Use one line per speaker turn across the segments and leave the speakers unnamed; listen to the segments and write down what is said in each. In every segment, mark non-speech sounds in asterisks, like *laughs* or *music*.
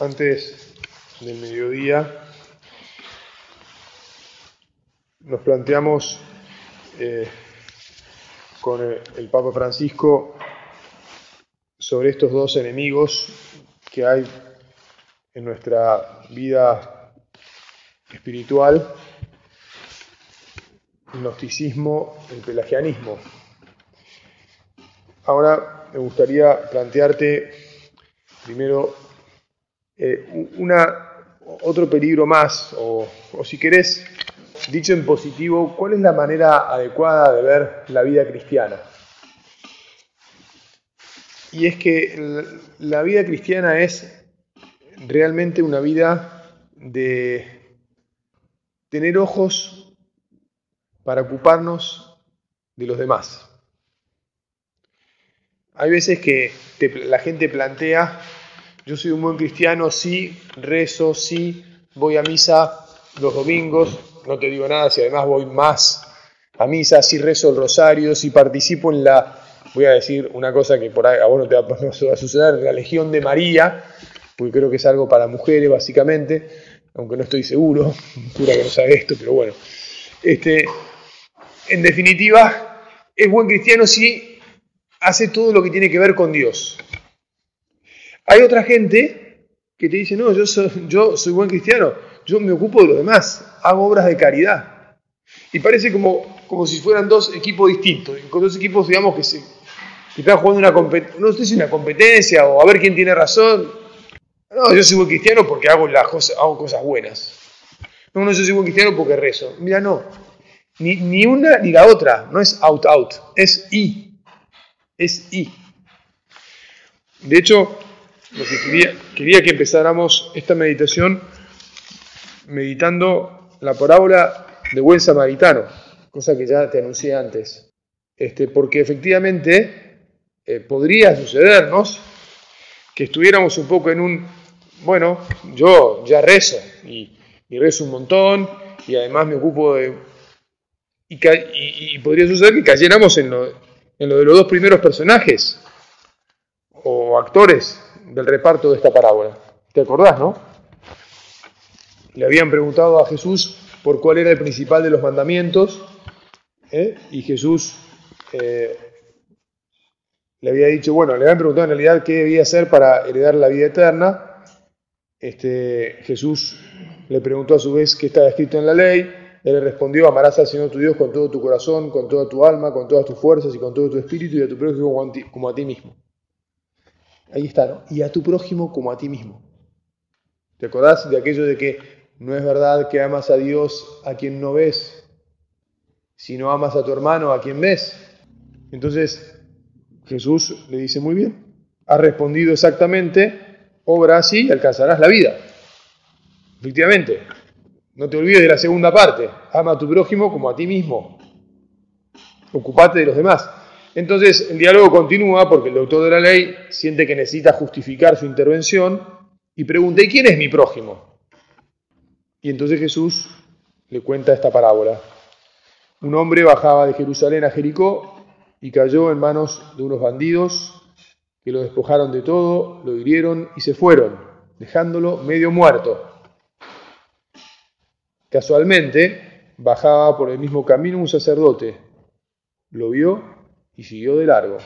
antes del mediodía nos planteamos eh, con el, Papa Francisco sobre estos dos enemigos que hay en nuestra vida espiritual, el gnosticismo, el pelagianismo. Ahora me gustaría plantearte primero eh, otro peligro más, o, si querés, dicho en positivo, ¿cuál es la manera adecuada de ver la vida cristiana? Y es que la vida cristiana es realmente una vida de tener ojos para ocuparnos de los demás. Hay veces que la gente plantea yo soy un buen cristiano, sí, rezo, sí, voy a misa los domingos, no te digo nada si además voy más a misa, sí rezo el rosario, si participo en la, voy a decir una cosa que por ahí a vos no te *laughs* va, a suceder, la Legión de María, porque creo que es algo para mujeres básicamente, aunque no estoy seguro, *laughs* pura que no sabe esto, pero bueno. Este, en definitiva, es buen cristiano si hace todo lo que tiene que ver con Dios. Hay otra gente que te dice, no, yo soy, yo soy buen cristiano, yo me ocupo de los demás, hago obras de caridad. Y parece como, como si fueran dos equipos distintos, con dos equipos, digamos, que, se, que están jugando una competencia, no sé si una competencia o a ver quién tiene razón. No, yo soy buen cristiano porque hago, las cosas, hago cosas buenas. No, no, yo soy buen cristiano porque rezo. Mira, no. Ni, ni una ni la otra. No es out-out. Es y. Es y. De hecho, lo que quería, quería que empezáramos esta meditación meditando la parábola de buen samaritano, cosa que ya te anuncié antes. Este, porque efectivamente eh, podría sucedernos que estuviéramos un poco en un, bueno, yo ya rezo y, rezo un montón y además me ocupo de... Y, y, y podría suceder que cayéramos en lo, en lo de los dos primeros personajes o actores del reparto de esta parábola. ¿Te acordás, no? Le habían preguntado a Jesús por cuál era el principal de los mandamientos ¿eh? y Jesús eh, le había dicho, bueno, le habían preguntado en realidad qué debía hacer para heredar la vida eterna. Este, Jesús le preguntó a su vez qué estaba escrito en la ley. Él le respondió, amarás al Señor tu Dios con todo tu corazón, con toda tu alma, con todas tus fuerzas y con todo tu espíritu y a tu prójimo como a ti, como a ti mismo. Ahí está, ¿no? Y a tu prójimo como a ti mismo. ¿Te acordás de aquello de que no es verdad que amas a Dios a quien no ves, sino amas a tu hermano a quien ves? Entonces Jesús le dice, muy bien, has respondido exactamente, obra así y alcanzarás la vida. Efectivamente, no te olvides de la segunda parte, ama a tu prójimo como a ti mismo. Ocupate de los demás. Entonces el diálogo continúa porque el doctor de la ley siente que necesita justificar su intervención y pregunta, ¿y quién es mi prójimo? Y entonces Jesús le cuenta esta parábola. Un hombre bajaba de Jerusalén a Jericó y cayó en manos de unos bandidos que lo despojaron de todo, lo hirieron y se fueron, dejándolo medio muerto. Casualmente bajaba por el mismo camino un sacerdote, lo vio y siguió de largo.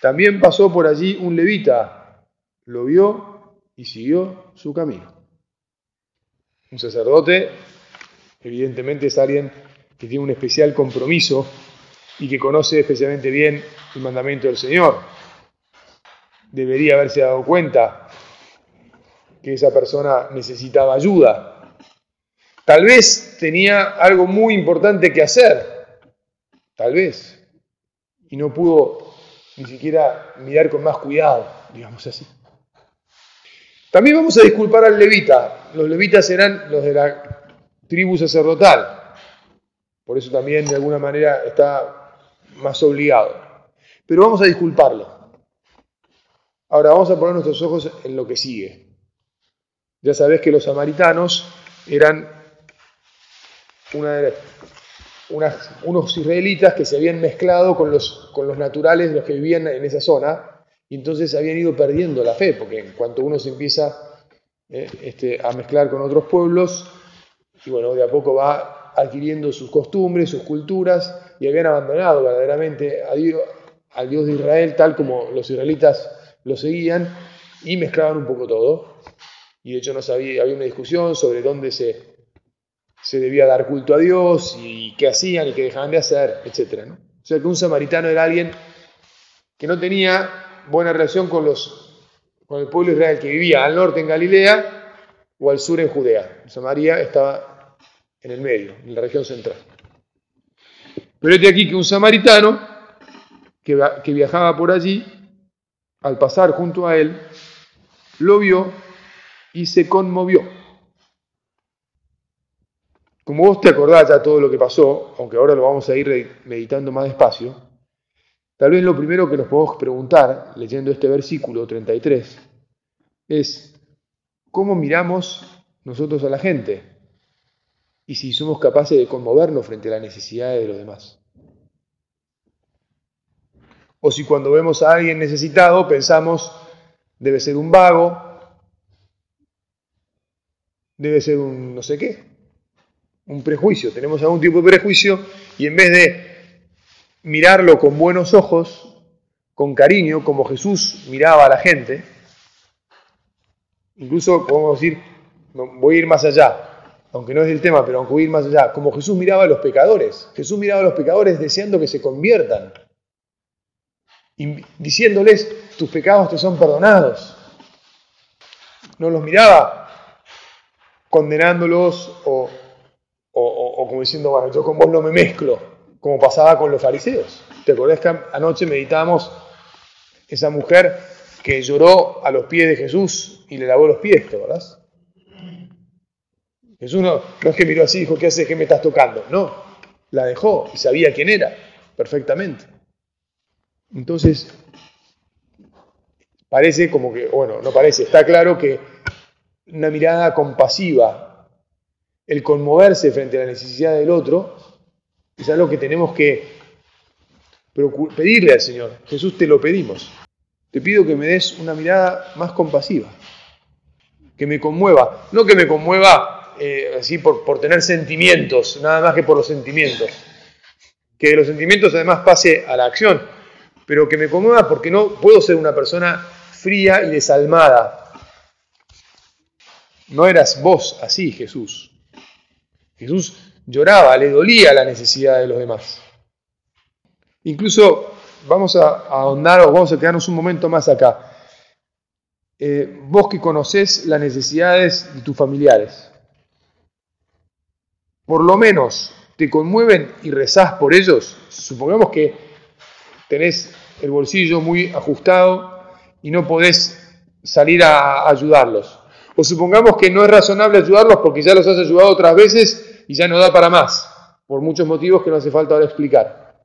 También pasó por allí un levita, lo vio y siguió su camino. Un sacerdote, evidentemente, es alguien que tiene un especial compromiso y que conoce especialmente bien el mandamiento del Señor. Debería haberse dado cuenta que esa persona necesitaba ayuda. Tal vez tenía algo muy importante que hacer. Tal vez y no pudo ni siquiera mirar con más cuidado, digamos así. También vamos a disculpar al levita. Los levitas eran los de la tribu sacerdotal. Por eso también de alguna manera está más obligado. Pero vamos a disculparlo. Ahora vamos a poner nuestros ojos en lo que sigue. Ya sabés que los samaritanos eran una de las unos israelitas que se habían mezclado con los, con los naturales, los que vivían en esa zona, y entonces habían ido perdiendo la fe, porque en cuanto uno se empieza eh, este, a mezclar con otros pueblos, y bueno, de a poco va adquiriendo sus costumbres, sus culturas, y habían abandonado verdaderamente a Dios, al Dios de Israel tal como los israelitas lo seguían, y mezclaban un poco todo. Y de hecho no sabía, había una discusión sobre dónde se, se debía dar culto a Dios y qué hacían y qué dejaban de hacer, etc. O sea que un samaritano era alguien que no tenía buena relación con, los, con el pueblo Israel que vivía al norte en Galilea o al sur en Judea. Samaria estaba en el medio, en la región central. Pero este aquí que un samaritano que, que viajaba por allí, al pasar junto a él, lo vio y se conmovió. Como vos te acordás ya todo lo que pasó, aunque ahora lo vamos a ir meditando más despacio, tal vez lo primero que nos podemos preguntar, leyendo este versículo 33, es cómo miramos nosotros a la gente y si somos capaces de conmovernos frente a las necesidades de los demás. O si cuando vemos a alguien necesitado pensamos, debe ser un vago, debe ser un no sé qué, un prejuicio. Tenemos algún tipo de prejuicio y en vez de mirarlo con buenos ojos, con cariño, como Jesús miraba a la gente, incluso podemos decir, voy a ir más allá, aunque no es el tema, pero aunque voy a ir más allá, como Jesús miraba a los pecadores. Jesús miraba a los pecadores deseando que se conviertan, diciéndoles, tus pecados te son perdonados. No los miraba condenándolos o, como diciendo, bueno, yo con vos no me mezclo, como pasaba con los fariseos. ¿Te acordás que anoche meditamos esa mujer que lloró a los pies de Jesús y le lavó los pies, ¿te acordás? Jesús no, no es que miró así y dijo, ¿qué haces? ¿Qué me estás tocando? No, la dejó y sabía quién era perfectamente. Entonces, parece como que, bueno, no parece, está claro que una mirada compasiva, el conmoverse frente a la necesidad del otro, es algo que tenemos que pedirle al Señor. Jesús, te lo pedimos. Te pido que me des una mirada más compasiva, que me conmueva, no que me conmueva eh, así por, por tener sentimientos, nada más que por los sentimientos, que de los sentimientos además pase a la acción, pero que me conmueva porque no puedo ser una persona fría y desalmada, no eras vos así, Jesús. Jesús lloraba, le dolía la necesidad de los demás. Incluso vamos a, ahondar o vamos a quedarnos un momento más acá. Eh, vos que conocés las necesidades de tus familiares, por lo menos te conmueven y rezás por ellos. Supongamos que tenés el bolsillo muy ajustado y no podés salir a ayudarlos. O supongamos que no es razonable ayudarlos porque ya los has ayudado otras veces y ya no da para más, por muchos motivos que no hace falta ahora explicar.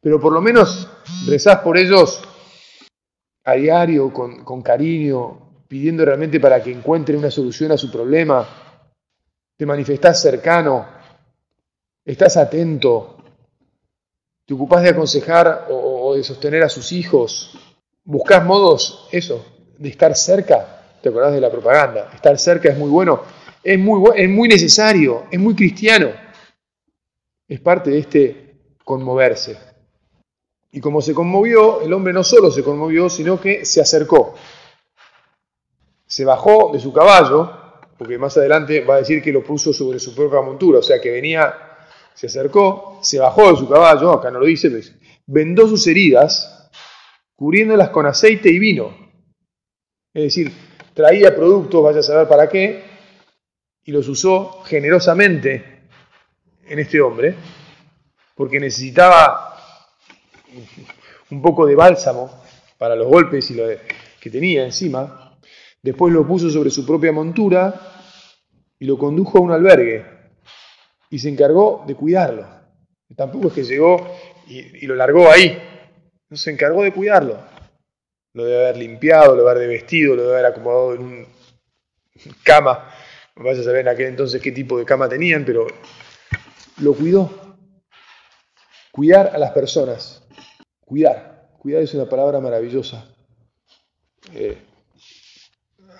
Pero por lo menos rezás por ellos a diario, con, con cariño, pidiendo realmente para que encuentren una solución a su problema. Te manifestás cercano, estás atento, te ocupás de aconsejar o, de sostener a sus hijos, buscas modos, eso, de estar cerca ¿Te acordás de la propaganda? Estar cerca es muy bueno, es muy, es muy necesario, es muy cristiano. Es parte de este conmoverse. Y como se conmovió, el hombre no solo se conmovió, sino que se acercó. Se bajó de su caballo, porque más adelante va a decir que lo puso sobre su propia montura, o sea que venía, se acercó, se bajó de su caballo, acá no lo dice, vendó sus heridas, cubriéndolas con aceite y vino. Es decir, traía productos, vaya a saber para qué, y los usó generosamente en este hombre, porque necesitaba un poco de bálsamo para los golpes y lo que tenía encima. Después lo puso sobre su propia montura y lo condujo a un albergue y se encargó de cuidarlo. Tampoco es que llegó y, y lo largó ahí, no se encargó de cuidarlo lo debe haber limpiado, lo debe haber vestido, lo debe haber acomodado en un cama. Vaya a saber en aquel entonces qué tipo de cama tenían, pero lo cuidó. Cuidar a las personas. Cuidar. Cuidar es una palabra maravillosa. Eh,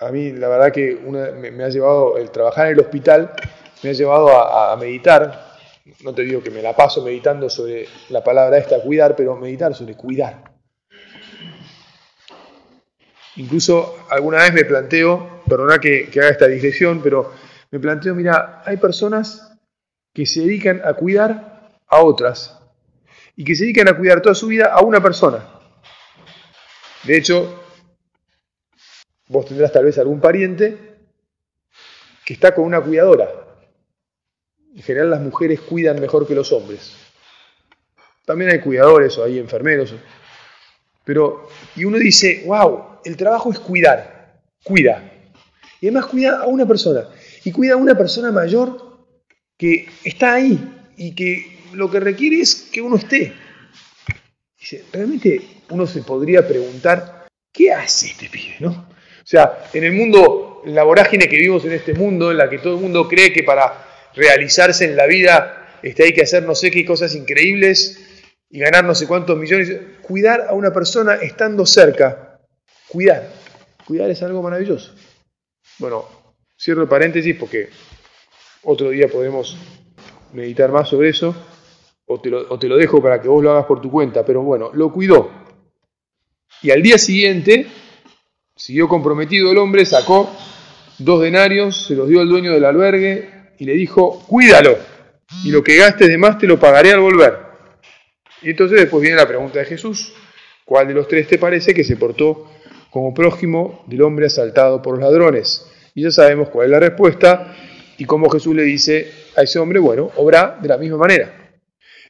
a mí la verdad que me, ha llevado, el trabajar en el hospital me ha llevado a, meditar, no te digo que me la paso meditando sobre la palabra esta, cuidar, pero meditar sobre cuidar. Incluso alguna vez me planteo, perdona que, que haga esta digresión, pero me planteo, mira, hay personas que se dedican a cuidar a otras y que se dedican a cuidar toda su vida a una persona. De hecho, Vos tendrás tal vez algún pariente que está con una cuidadora. En general las mujeres cuidan mejor que los hombres. También hay cuidadores o hay enfermeros. Pero, y uno dice, wow, el trabajo es cuidar, cuida. Y además cuida a una persona. Y cuida a una persona mayor que está ahí y que lo que requiere es que uno esté. Dice, realmente uno se podría preguntar, ¿qué hace este pibe? ¿no? O sea, en el mundo, en la vorágine que vivimos en este mundo, en la que todo el mundo cree que para realizarse en la vida este, hay que hacer no sé qué cosas increíbles y ganar no sé cuántos millones, cuidar a una persona estando cerca, cuidar, cuidar es algo maravilloso. Bueno, cierro el paréntesis porque otro día podemos meditar más sobre eso, o te, lo, o te lo dejo para que vos lo hagas por tu cuenta, pero bueno, lo cuidó. Y al día siguiente Siguió comprometido el hombre, sacó dos denarios, se los dio al dueño del albergue y le dijo, cuídalo, y lo que gastes de más te lo pagaré al volver. Y entonces después viene la pregunta de Jesús, ¿cuál de los tres te parece que se portó como prójimo del hombre asaltado por los ladrones? Y ya sabemos cuál es la respuesta y cómo Jesús le dice a ese hombre, bueno, obra de la misma manera.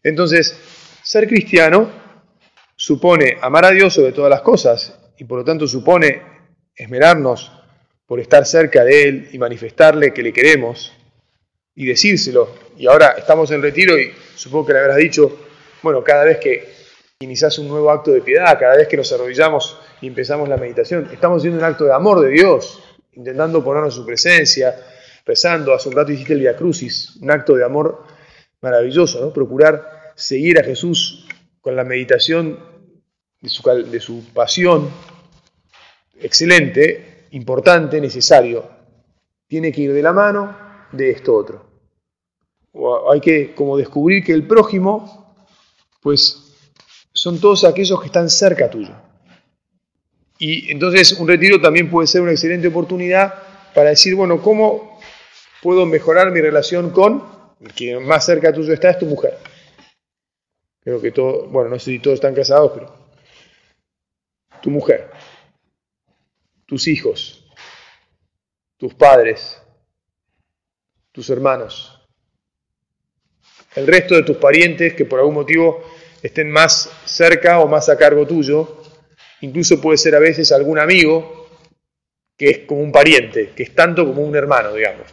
Entonces, ser cristiano supone amar a Dios sobre todas las cosas y por lo tanto supone esmerarnos por estar cerca de Él y manifestarle que le queremos y decírselo. Y ahora estamos en retiro y supongo que le habrás dicho, bueno, cada vez que inicias un nuevo acto de piedad, cada vez que nos arrodillamos y empezamos la meditación, estamos haciendo un acto de amor de Dios, intentando ponernos en su presencia, rezando, hace un rato hiciste el Via Crucis, un acto de amor maravilloso, ¿no? Procurar seguir a Jesús con la meditación de su, de su pasión, excelente, importante, necesario, tiene que ir de la mano de esto otro. hay que como descubrir que el prójimo, pues son todos aquellos que están cerca tuyo. Y entonces un retiro también puede ser una excelente oportunidad para decir, bueno, ¿cómo puedo mejorar mi relación con el que más cerca tuyo está es tu mujer? Creo que todo, bueno, no sé si todos están casados, pero tu mujer tus hijos, tus padres, tus hermanos, el resto de tus parientes que por algún motivo estén más cerca o más a cargo tuyo, incluso puede ser a veces algún amigo que es como un pariente, que es tanto como un hermano, digamos.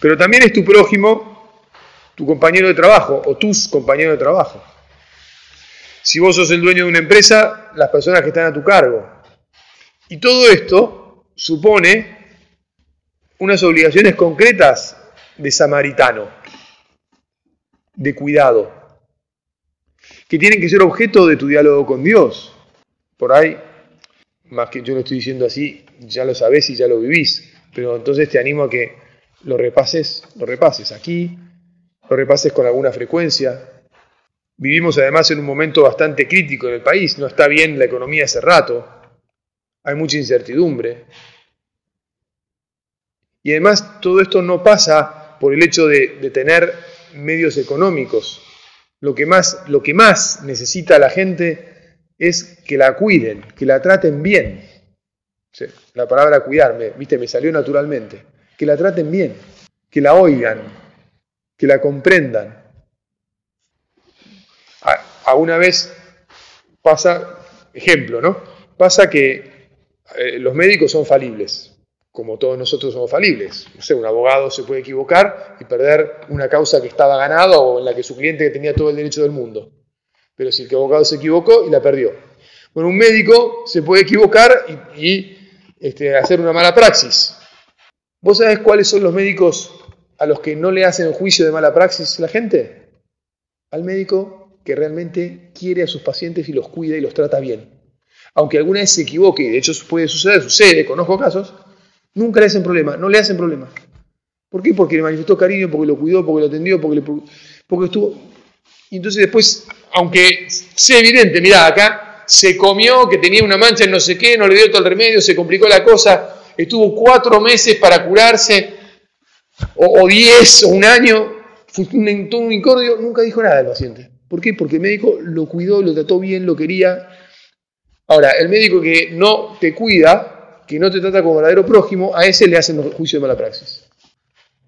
Pero también es tu prójimo, tu compañero de trabajo o tus compañeros de trabajo. Si vos sos el dueño de una empresa, las personas que están a tu cargo, y todo esto supone unas obligaciones concretas de samaritano, de cuidado, que tienen que ser objeto de tu diálogo con Dios. Por ahí, más que yo lo estoy diciendo así, ya lo sabés y ya lo vivís, pero entonces te animo a que lo repases, lo repases aquí, lo repases con alguna frecuencia. Vivimos además en un momento bastante crítico en el país, no está bien la economía hace rato, hay mucha incertidumbre. Y además todo esto no pasa por el hecho de, tener medios económicos. Lo que, más, lo que más necesita la gente es que la cuiden, que la traten bien. la palabra cuidarme, viste, me salió naturalmente. Que la traten bien, que la oigan, que la comprendan. A, una vez pasa, ejemplo, ¿no? Pasa que eh, los médicos son falibles, como todos nosotros somos falibles. No sé, un abogado se puede equivocar y perder una causa que estaba ganada o en la que su cliente tenía todo el derecho del mundo. Pero si el abogado se equivocó y la perdió. Bueno, un médico se puede equivocar y, este, hacer una mala praxis. ¿Vos sabés cuáles son los médicos a los que no le hacen juicio de mala praxis la gente? Al médico que realmente quiere a sus pacientes y los cuida y los trata bien aunque alguna vez se equivoque, y de hecho puede suceder, sucede, conozco casos, nunca le hacen problema, no le hacen problema. ¿Por qué? Porque le manifestó cariño, porque lo cuidó, porque lo atendió, porque, le, porque estuvo... Y entonces después, aunque sea evidente, mira, acá se comió, que tenía una mancha en no sé qué, no le dio todo el remedio, se complicó la cosa, estuvo cuatro meses para curarse, o, diez, o un año, fue un, un incordio, nunca dijo nada al paciente. ¿Por qué? Porque el médico lo cuidó, lo trató bien, lo quería. Ahora, el médico que no te cuida, que no te trata como verdadero prójimo, a ese le hacen juicio de mala praxis.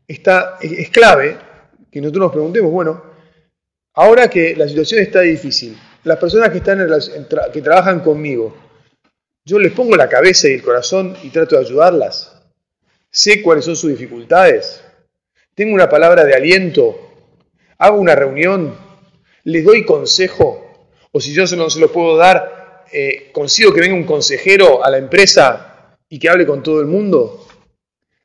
Está, es clave que nosotros nos preguntemos, bueno, ahora que la situación está difícil, las personas que, están que trabajan conmigo, yo les pongo la cabeza y el corazón y trato de ayudarlas. Sé cuáles son sus dificultades. Tengo una palabra de aliento. Hago una reunión. Les doy consejo. O si yo no se lo puedo dar, eh, consigo que venga un consejero a la empresa y que hable con todo el mundo.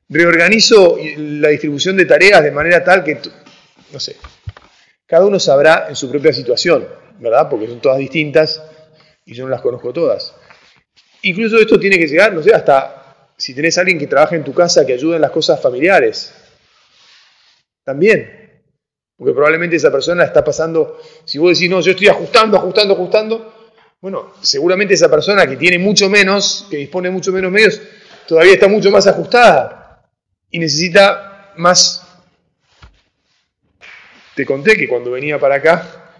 Reorganizo la distribución de tareas de manera tal que, no sé, cada uno sabrá en su propia situación, ¿verdad? Porque son todas distintas y yo no las conozco todas. Incluso esto tiene que llegar, no sé, hasta si tenés a alguien que trabaja en tu casa que ayuda en las cosas familiares. También. Porque probablemente esa persona está pasando, si vos decís, no, yo estoy ajustando, ajustando, ajustando, bueno, seguramente esa persona que tiene mucho menos, que dispone mucho menos medios, todavía está mucho más ajustada y necesita más. Te conté que cuando venía para acá,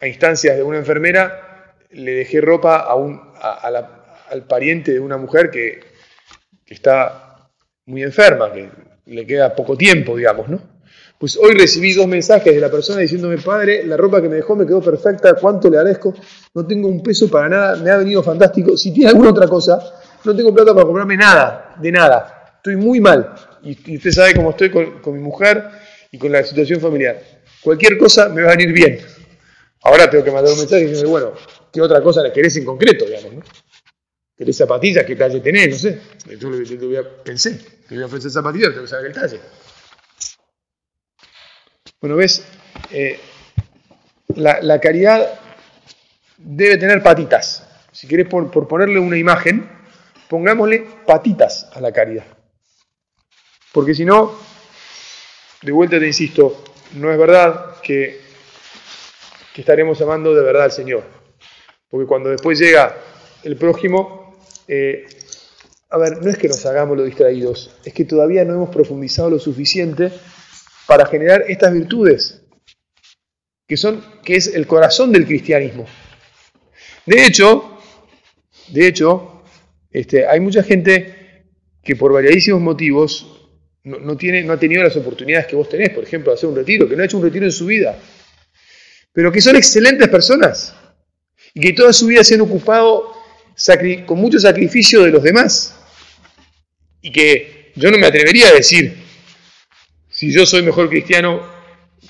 a instancias de una enfermera, le dejé ropa a, un, al pariente de una mujer que, está muy enferma, que le queda poco tiempo, digamos, ¿no? Pues hoy recibí dos mensajes de la persona diciéndome, padre, la ropa que me dejó me quedó perfecta, cuánto le agradezco, no tengo un peso para nada, me ha venido fantástico, si tiene alguna otra cosa, no tengo plata para comprarme nada, de nada, estoy muy mal, y, usted sabe cómo estoy con, con mi mujer y con la situación familiar. Cualquier cosa me va a venir bien. Ahora tengo que mandar un mensaje diciendo, bueno, ¿qué otra cosa le querés en concreto, digamos, no? ¿Querés zapatillas? ¿Qué talle tenés? No sé. Yo le, voy a, pensé que voy a ofrecer zapatillas, tengo que saber el talle. Bueno, ves, eh, la, caridad debe tener patitas. Si querés por, ponerle una imagen, pongámosle patitas a la caridad. Porque si no, de vuelta te insisto, no es verdad que, que estaremos amando de verdad al Señor. Porque cuando después llega el prójimo, eh, a ver, no es que nos hagamos los distraídos, es que todavía no hemos profundizado lo suficiente para generar estas virtudes, que, son, que es el corazón del cristianismo. De hecho, de hecho, este, hay mucha gente que por variadísimos motivos no, tiene, no ha tenido las oportunidades que vos tenés, por ejemplo, hacer un retiro, que no ha hecho un retiro en su vida, pero que son excelentes personas y que toda su vida se han ocupado con mucho sacrificio de los demás. Y que yo no me atrevería a decir si yo soy mejor cristiano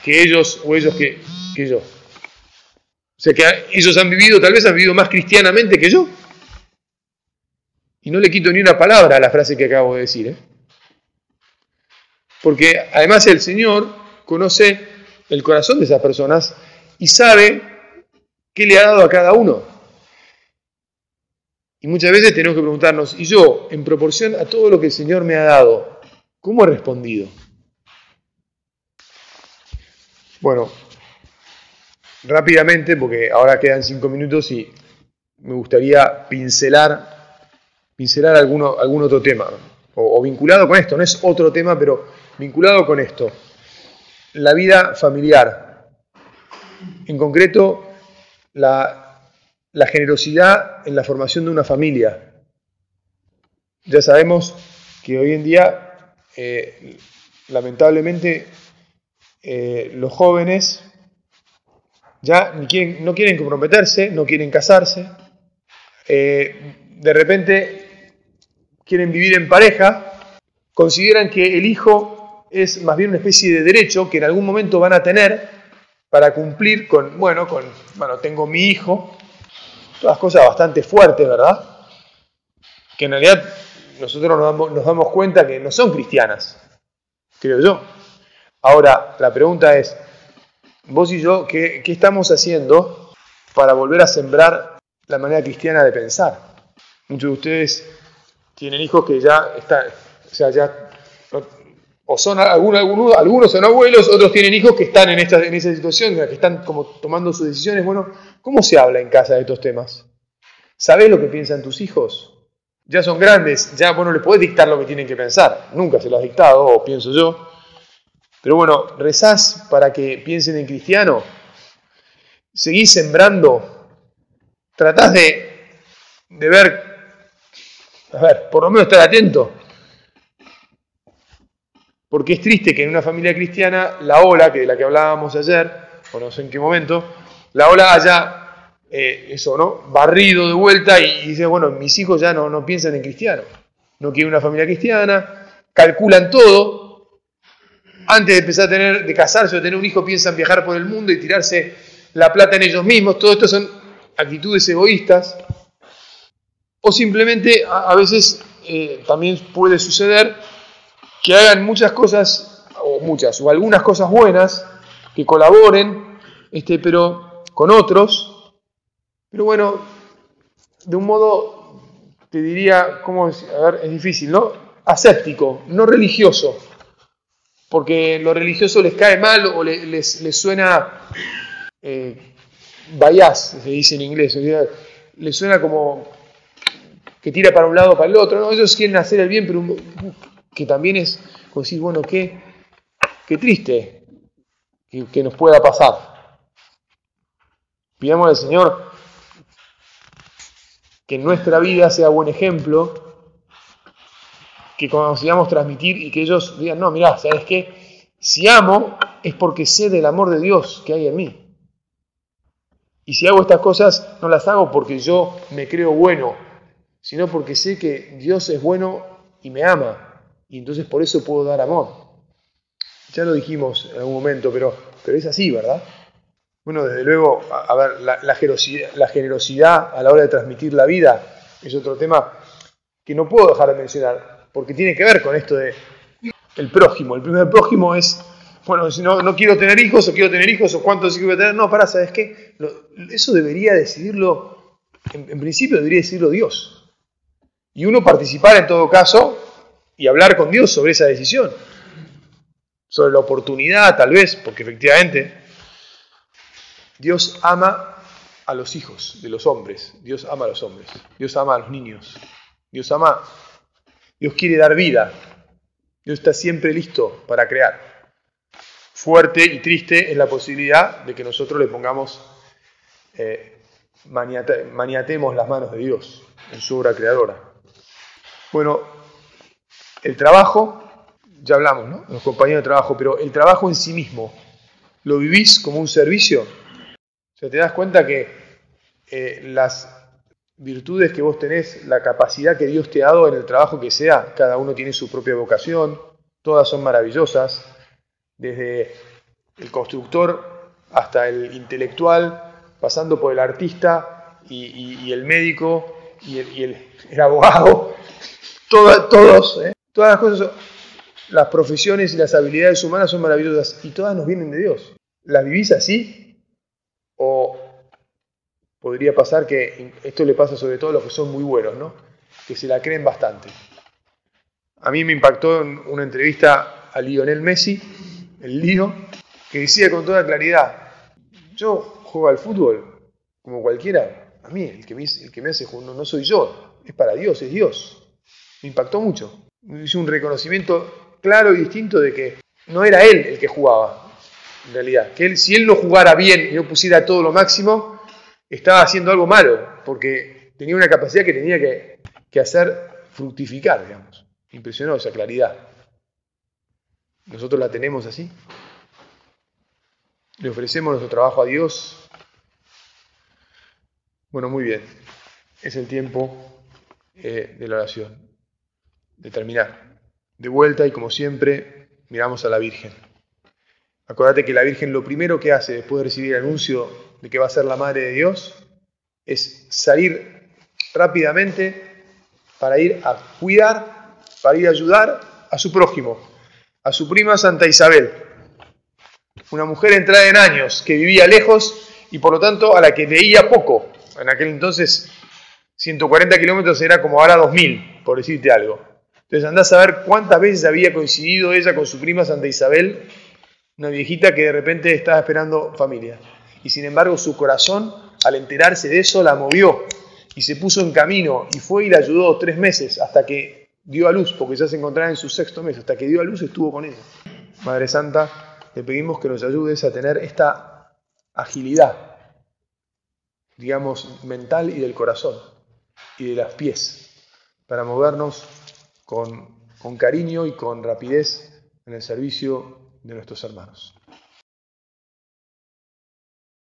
que ellos o ellos que, yo. O sea que ellos han vivido, tal vez han vivido más cristianamente que yo. Y no le quito ni una palabra a la frase que acabo de decir. ¿eh? Porque además el Señor conoce el corazón de esas personas y sabe qué le ha dado a cada uno. Y muchas veces tenemos que preguntarnos, ¿y yo, en proporción a todo lo que el Señor me ha dado, cómo he respondido? Bueno, rápidamente, porque ahora quedan cinco minutos y me gustaría pincelar, pincelar algún otro tema, o, vinculado con esto, no es otro tema, pero vinculado con esto. La vida familiar, en concreto, la la generosidad en la formación de una familia. Ya sabemos que hoy en día, eh, lamentablemente, eh, los jóvenes ya no quieren comprometerse, no quieren casarse, eh, de repente quieren vivir en pareja, consideran que el hijo es más bien una especie de derecho que en algún momento van a tener para cumplir con, bueno, con, bueno, tengo mi hijo, Todas cosas bastante fuertes, ¿verdad? Que en realidad nosotros nos damos, cuenta que no son cristianas, creo yo. Ahora, la pregunta es, vos y yo, ¿qué, ¿qué, estamos haciendo para volver a sembrar la manera cristiana de pensar? Muchos de ustedes tienen hijos que ya están, o sea, ya, o son algunos, algunos, son abuelos, otros tienen hijos que están en, esta, en esa situación, que están como tomando sus decisiones. Bueno, ¿cómo se habla en casa de estos temas? ¿Sabes lo que piensan tus hijos? Ya son grandes, ya bueno, les podés dictar lo que tienen que pensar. Nunca se lo has dictado, o pienso yo. Pero bueno, rezás para que piensen en cristiano. Seguís sembrando. Tratás de, de ver a ver, por lo menos estar atento. Porque es triste que en una familia cristiana la ola, que de la que hablábamos ayer, o no sé en qué momento, la ola haya eh, eso, ¿no? Barrido de vuelta y, dice, bueno, mis hijos ya no, no piensan en cristiano. No quieren una familia cristiana, calculan todo. Antes de empezar a tener, de casarse o tener un hijo, piensan viajar por el mundo y tirarse la plata en ellos mismos. Todo esto son actitudes egoístas. O simplemente a, veces eh, también puede suceder que hagan muchas cosas, o muchas, o algunas cosas buenas, que colaboren, este, pero con otros. Pero bueno, de un modo, te diría, ¿cómo es? A ver, es difícil, ¿no? Aséptico, no religioso. Porque lo religioso les cae mal o les, suena eh, se dice en inglés, les suena como que tira para un lado o para el otro. Ellos quieren hacer el bien, pero que también es como decir, bueno, qué, qué triste que, nos pueda pasar. Pidamos al Señor que en nuestra vida sea buen ejemplo, que consigamos transmitir y que ellos digan, no, mirá, ¿sabes qué? Si amo es porque sé del amor de Dios que hay en mí. Y si hago estas cosas, no las hago porque yo me creo bueno, sino porque sé que Dios es bueno y me ama, y entonces por eso puedo dar amor. Ya lo dijimos en algún momento, pero, pero es así, ¿verdad? Bueno, desde luego, a, ver, la, generosidad, la generosidad a la hora de transmitir la vida es otro tema que no puedo dejar de mencionar, porque tiene que ver con esto de el prójimo. El primer prójimo es, bueno, si no, no quiero tener hijos, o quiero tener hijos, o cuántos hijos voy a tener. No, para, ¿sabes qué? eso debería decidirlo, en principio debería decidirlo Dios y uno participar en todo caso y hablar con Dios sobre esa decisión, sobre la oportunidad tal vez, porque efectivamente Dios ama a los hijos de los hombres, Dios ama a los hombres, Dios ama a los niños, Dios ama, Dios quiere dar vida, Dios está siempre listo para crear. Fuerte y triste es la posibilidad de que nosotros le pongamos, eh, maniatemos las manos de Dios en su obra creadora. Bueno, el trabajo, ya hablamos, ¿no? Los compañeros de trabajo, pero el trabajo en sí mismo, ¿lo vivís como un servicio? O sea, te das cuenta que eh, las virtudes que vos tenés, la capacidad que Dios te ha dado en el trabajo que sea, cada uno tiene su propia vocación, todas son maravillosas, desde el constructor hasta el intelectual, pasando por el artista y, el médico y el abogado, *laughs* todos, ¿eh? todas las cosas, las profesiones y las habilidades humanas son maravillosas y todas nos vienen de Dios. ¿Las vivís así? O podría pasar que esto le pasa sobre todo a los que son muy buenos, ¿no? Que se la creen bastante. A mí me impactó en una entrevista a Lionel Messi, el lío, que decía con toda claridad, yo juego al fútbol como cualquiera, a mí el que me, el que me hace jugar no soy yo, es para Dios, es Dios me impactó mucho. Hizo un reconocimiento claro y distinto de que no era él el que jugaba, en realidad. Que él, si él no jugara bien y no pusiera todo lo máximo, estaba haciendo algo malo, porque tenía una capacidad que tenía que, que hacer fructificar, digamos. Impresionó esa claridad. Nosotros la tenemos así. Le ofrecemos nuestro trabajo a Dios. Bueno, muy bien. Es el tiempo eh, de la oración de terminar. De vuelta y como siempre, miramos a la Virgen. Acordate que la Virgen lo primero que hace después de recibir el anuncio de que va a ser la Madre de Dios es salir rápidamente para ir a cuidar, para ir a ayudar a su prójimo, a su prima Santa Isabel, una mujer entrada en años que vivía lejos y por lo tanto a la que veía poco. En aquel entonces 140 kilómetros era como ahora 2000, por decirte algo. Entonces andás a ver cuántas veces había coincidido ella con su prima Santa Isabel, una viejita que de repente estaba esperando familia. Y sin embargo su corazón, al enterarse de eso, la movió y se puso en camino y fue y la ayudó tres meses hasta que dio a luz, porque ya se encontraba en su sexto mes, hasta que dio a luz estuvo con ella. Madre Santa, le pedimos que nos ayudes a tener esta agilidad, digamos, mental y del corazón y de las pies, para movernos con, con cariño y con rapidez en el servicio de nuestros hermanos.